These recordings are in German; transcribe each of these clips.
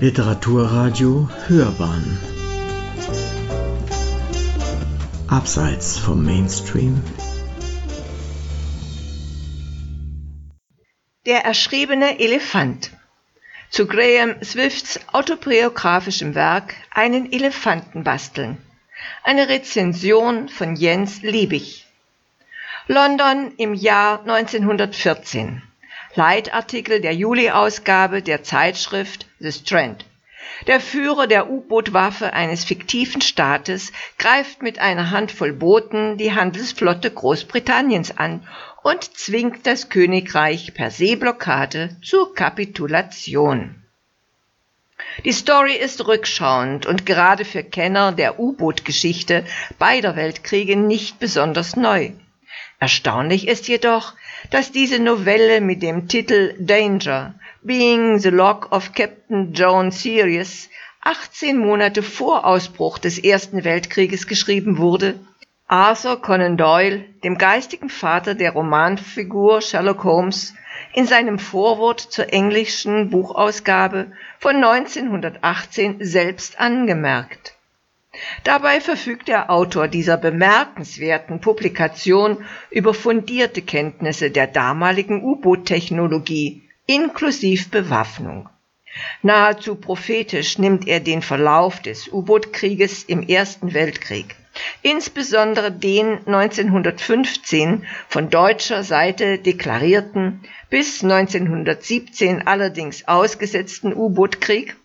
Literaturradio Hörbahn Abseits vom Mainstream Der erschriebene Elefant zu Graham Swifts autobiografischem Werk Einen Elefanten basteln. Eine Rezension von Jens Liebig. London im Jahr 1914. Leitartikel der Juli-Ausgabe der Zeitschrift The Strand. Der Führer der U-Boot-Waffe eines fiktiven Staates greift mit einer Handvoll Booten die Handelsflotte Großbritanniens an und zwingt das Königreich per Seeblockade zur Kapitulation. Die Story ist rückschauend und gerade für Kenner der U-Boot-Geschichte beider Weltkriege nicht besonders neu. Erstaunlich ist jedoch, dass diese Novelle mit dem Titel Danger, Being the Log of Captain Joan Sirius 18 Monate vor Ausbruch des Ersten Weltkrieges geschrieben wurde, Arthur Conan Doyle, dem geistigen Vater der Romanfigur Sherlock Holmes, in seinem Vorwort zur englischen Buchausgabe von 1918 selbst angemerkt. Dabei verfügt der Autor dieser bemerkenswerten Publikation über fundierte Kenntnisse der damaligen U-Boot-Technologie inklusive Bewaffnung. Nahezu prophetisch nimmt er den Verlauf des U-Boot-Krieges im Ersten Weltkrieg, insbesondere den 1915 von deutscher Seite deklarierten, bis 1917 allerdings ausgesetzten U-Boot-Krieg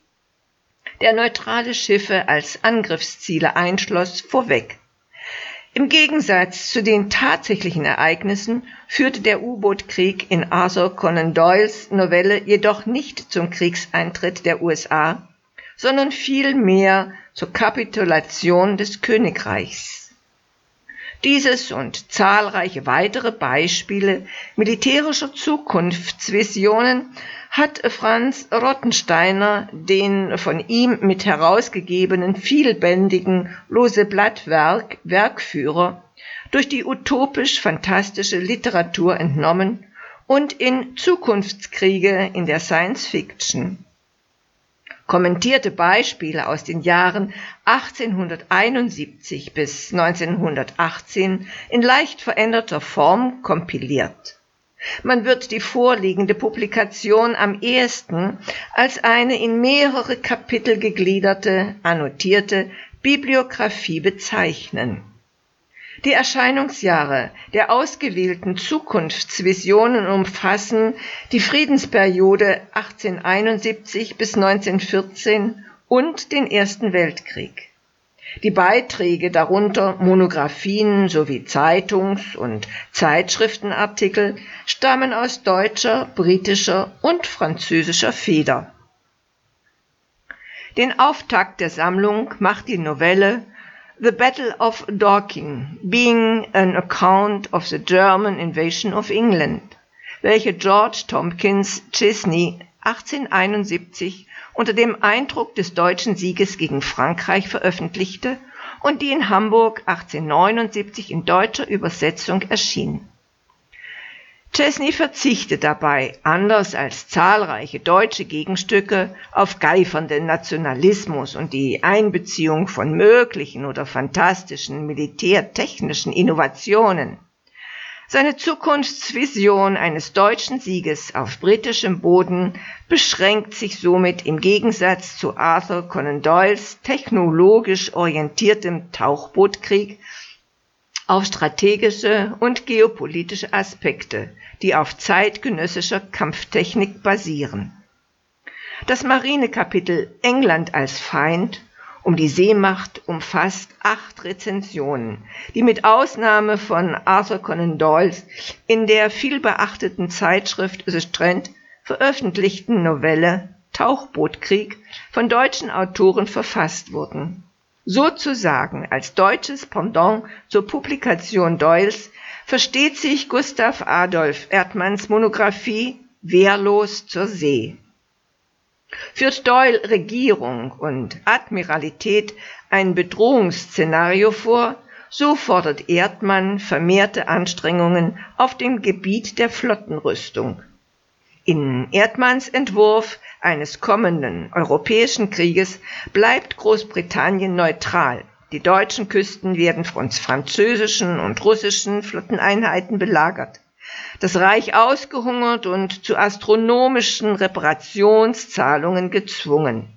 der neutrale Schiffe als Angriffsziele einschloss, vorweg. Im Gegensatz zu den tatsächlichen Ereignissen führte der U-Boot-Krieg in Arthur Conan Doyles Novelle jedoch nicht zum Kriegseintritt der USA, sondern vielmehr zur Kapitulation des Königreichs. Dieses und zahlreiche weitere Beispiele militärischer Zukunftsvisionen hat Franz Rottensteiner den von ihm mit herausgegebenen vielbändigen Lose Blattwerk Werkführer durch die utopisch-fantastische Literatur entnommen und in Zukunftskriege in der Science Fiction kommentierte Beispiele aus den Jahren 1871 bis 1918 in leicht veränderter Form kompiliert. Man wird die vorliegende Publikation am ehesten als eine in mehrere Kapitel gegliederte, annotierte Bibliographie bezeichnen die Erscheinungsjahre der ausgewählten Zukunftsvisionen umfassen die Friedensperiode 1871 bis 1914 und den Ersten Weltkrieg. Die Beiträge, darunter Monographien sowie Zeitungs- und Zeitschriftenartikel, stammen aus deutscher, britischer und französischer Feder. Den Auftakt der Sammlung macht die Novelle The Battle of Dorking, being an account of the German invasion of England, welche George Tompkins Chesney 1871 unter dem Eindruck des deutschen Sieges gegen Frankreich veröffentlichte und die in Hamburg 1879 in deutscher Übersetzung erschien Chesney verzichtet dabei, anders als zahlreiche deutsche Gegenstücke, auf geifernden Nationalismus und die Einbeziehung von möglichen oder fantastischen militärtechnischen Innovationen. Seine Zukunftsvision eines deutschen Sieges auf britischem Boden beschränkt sich somit im Gegensatz zu Arthur Conan Doyles technologisch orientiertem Tauchbootkrieg auf strategische und geopolitische Aspekte, die auf zeitgenössischer Kampftechnik basieren. Das Marinekapitel England als Feind um die Seemacht umfasst acht Rezensionen, die mit Ausnahme von Arthur Conan Doyles in der vielbeachteten Zeitschrift The Strand veröffentlichten Novelle Tauchbootkrieg von deutschen Autoren verfasst wurden Sozusagen als deutsches Pendant zur Publikation Doyles versteht sich Gustav Adolf Erdmanns Monographie Wehrlos zur See. Führt Doyle Regierung und Admiralität ein Bedrohungsszenario vor, so fordert Erdmann vermehrte Anstrengungen auf dem Gebiet der Flottenrüstung. In Erdmanns Entwurf eines kommenden europäischen Krieges bleibt Großbritannien neutral. Die deutschen Küsten werden von französischen und russischen Flotteneinheiten belagert. Das Reich ausgehungert und zu astronomischen Reparationszahlungen gezwungen.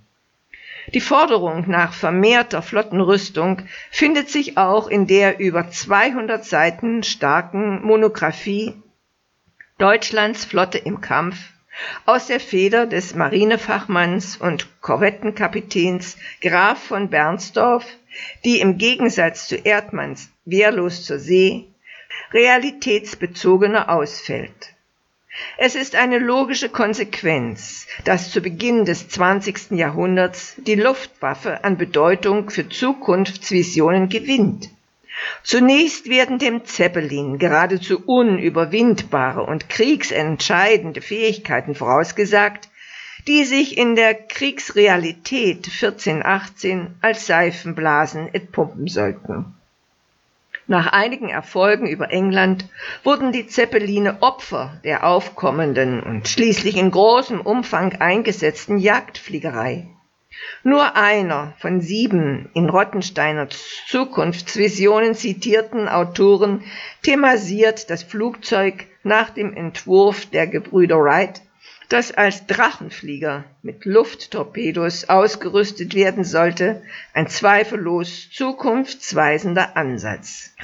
Die Forderung nach vermehrter Flottenrüstung findet sich auch in der über 200 Seiten starken Monographie Deutschlands Flotte im Kampf aus der Feder des Marinefachmanns und Korvettenkapitäns Graf von Bernsdorf, die im Gegensatz zu Erdmanns wehrlos zur See realitätsbezogener ausfällt. Es ist eine logische Konsequenz, dass zu Beginn des 20. Jahrhunderts die Luftwaffe an Bedeutung für Zukunftsvisionen gewinnt. Zunächst werden dem Zeppelin geradezu unüberwindbare und kriegsentscheidende Fähigkeiten vorausgesagt, die sich in der Kriegsrealität 1418 als Seifenblasen entpumpen sollten. Nach einigen Erfolgen über England wurden die Zeppeline Opfer der aufkommenden und schließlich in großem Umfang eingesetzten Jagdfliegerei. Nur einer von sieben in Rottensteiner Zukunftsvisionen zitierten Autoren thematisiert das Flugzeug nach dem Entwurf der Gebrüder Wright das als Drachenflieger mit Lufttorpedos ausgerüstet werden sollte, ein zweifellos zukunftsweisender Ansatz.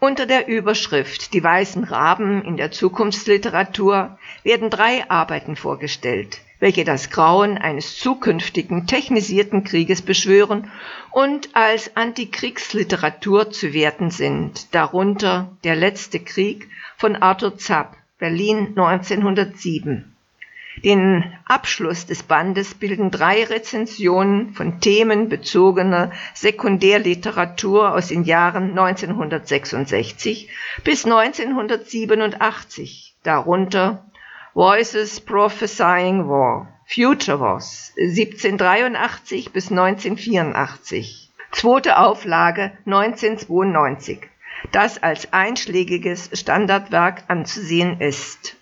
Unter der Überschrift Die weißen Raben in der Zukunftsliteratur werden drei Arbeiten vorgestellt, welche das Grauen eines zukünftigen technisierten Krieges beschwören und als Antikriegsliteratur zu werten sind, darunter Der letzte Krieg von Arthur Zapp, Berlin 1907. Den Abschluss des Bandes bilden drei Rezensionen von themenbezogener Sekundärliteratur aus den Jahren 1966 bis 1987, darunter Voices Prophesying War, Future Wars 1783 bis 1984, zweite Auflage 1992, das als einschlägiges Standardwerk anzusehen ist.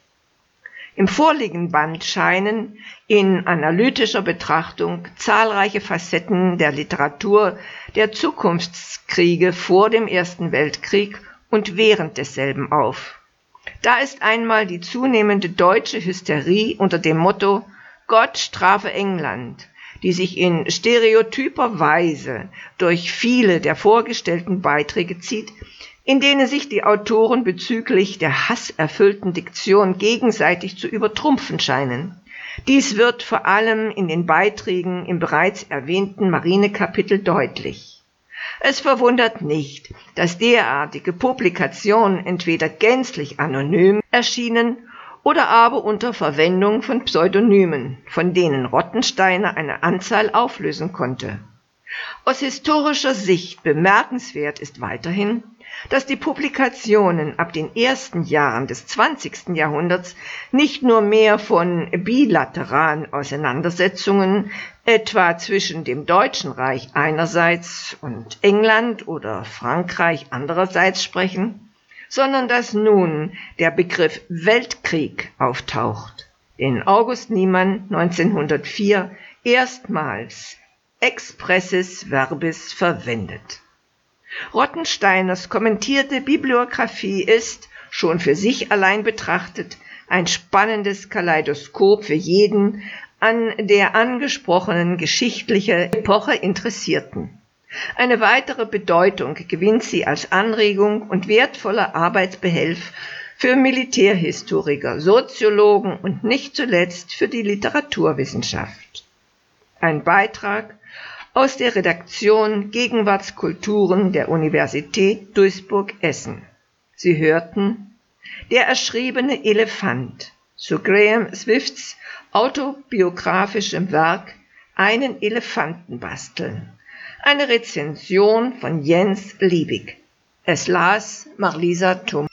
Im vorliegenden Band scheinen in analytischer Betrachtung zahlreiche Facetten der Literatur der Zukunftskriege vor dem Ersten Weltkrieg und während desselben auf. Da ist einmal die zunehmende deutsche Hysterie unter dem Motto Gott strafe England, die sich in stereotyper Weise durch viele der vorgestellten Beiträge zieht, in denen sich die Autoren bezüglich der hasserfüllten Diktion gegenseitig zu übertrumpfen scheinen. Dies wird vor allem in den Beiträgen im bereits erwähnten Marinekapitel deutlich. Es verwundert nicht, dass derartige Publikationen entweder gänzlich anonym erschienen oder aber unter Verwendung von Pseudonymen, von denen Rottensteiner eine Anzahl auflösen konnte. Aus historischer Sicht bemerkenswert ist weiterhin, dass die Publikationen ab den ersten Jahren des 20. Jahrhunderts nicht nur mehr von bilateralen Auseinandersetzungen etwa zwischen dem Deutschen Reich einerseits und England oder Frankreich andererseits sprechen, sondern dass nun der Begriff Weltkrieg auftaucht, den August Niemann 1904 erstmals expressis verbis verwendet. Rottensteiners kommentierte Bibliographie ist, schon für sich allein betrachtet, ein spannendes Kaleidoskop für jeden an der angesprochenen geschichtliche Epoche Interessierten. Eine weitere Bedeutung gewinnt sie als Anregung und wertvoller Arbeitsbehelf für Militärhistoriker, Soziologen und nicht zuletzt für die Literaturwissenschaft. Ein Beitrag aus der Redaktion Gegenwartskulturen der Universität Duisburg-Essen. Sie hörten Der erschriebene Elefant zu Graham Swifts autobiografischem Werk Einen Elefanten basteln. Eine Rezension von Jens Liebig. Es las Marlisa Thum.